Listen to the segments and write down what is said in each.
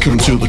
Welcome to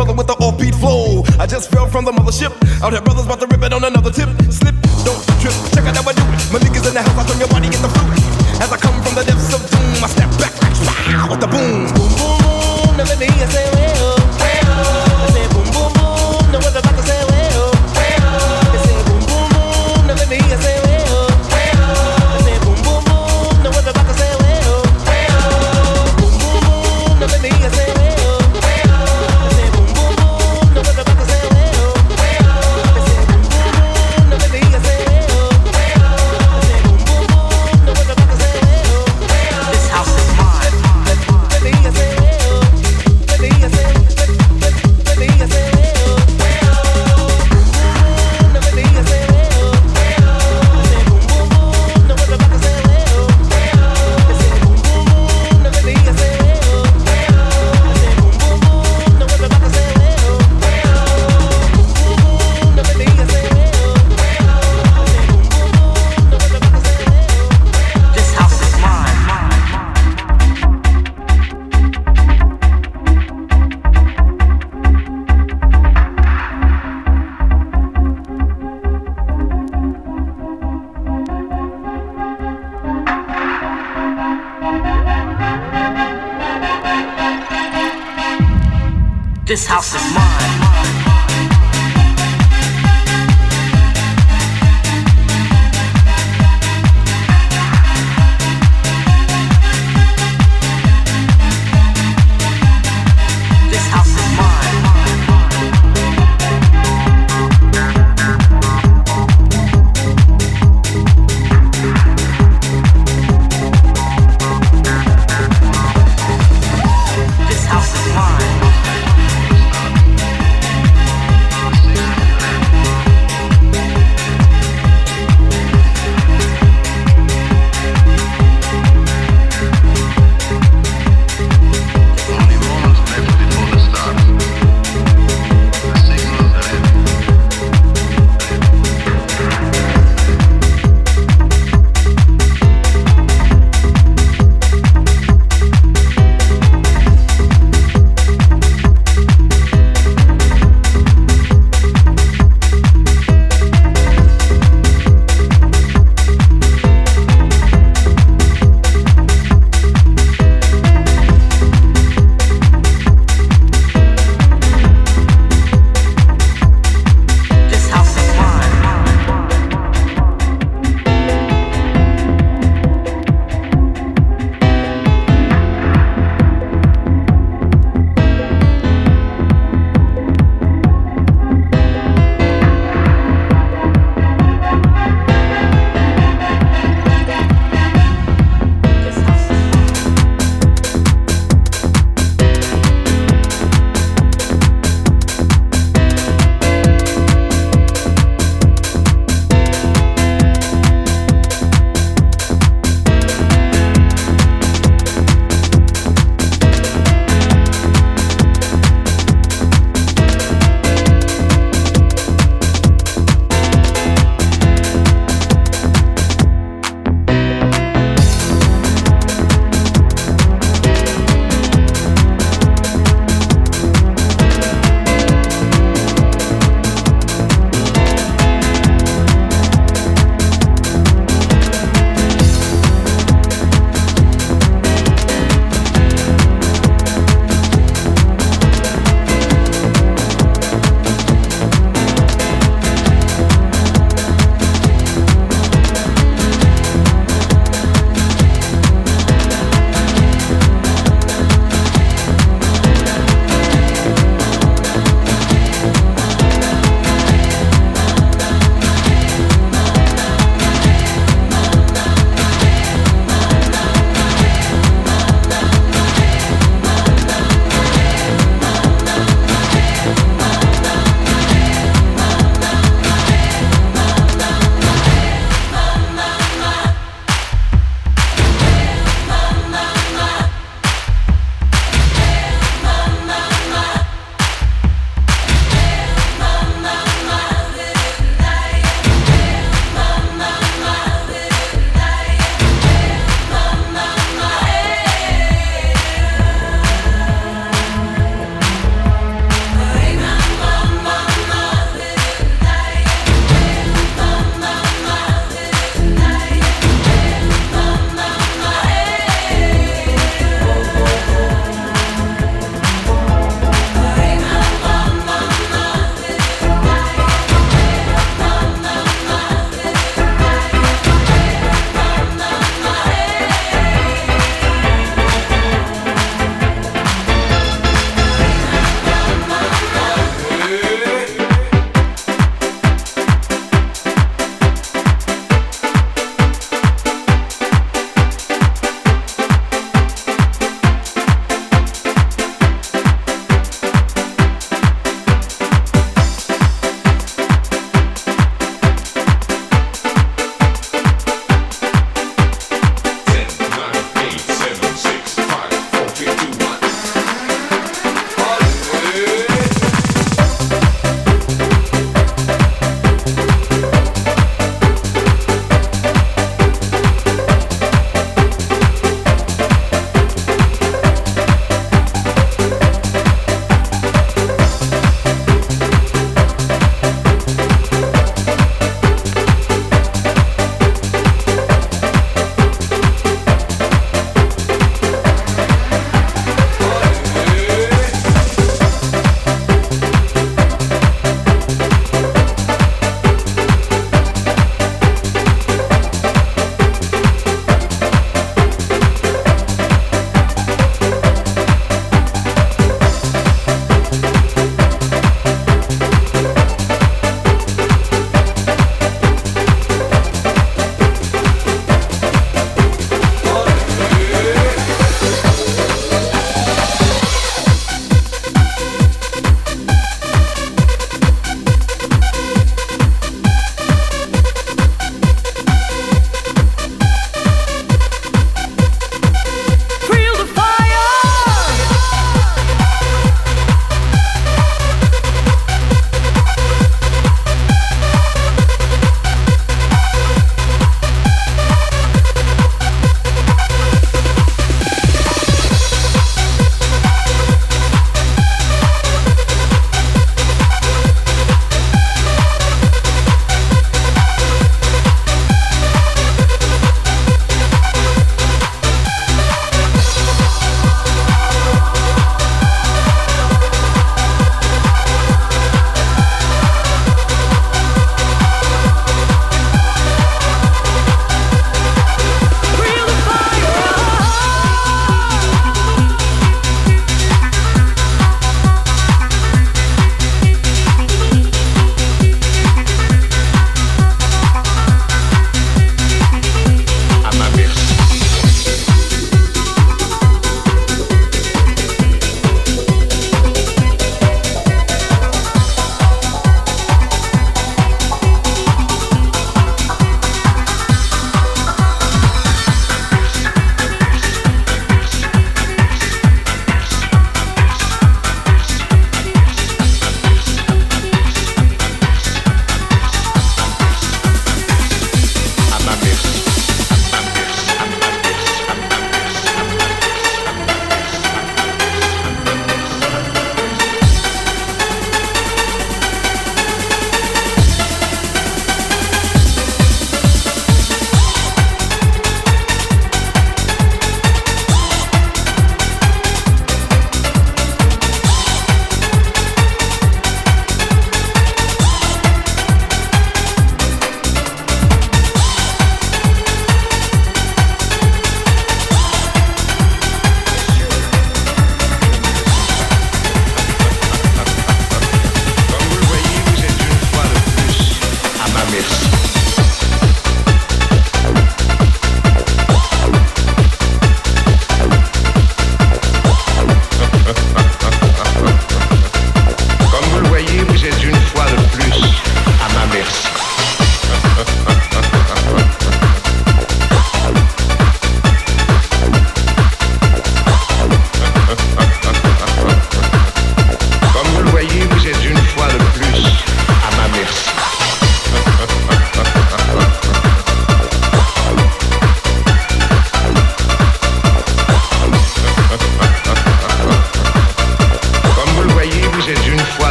brother with the offbeat flow. I just fell from the mothership. Out here, brothers about to rip it on another tip. Slip, don't trip. Check out how I do it. My niggas in the house, I turn your body in the fruit. As I come from the depths.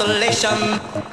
Consolation.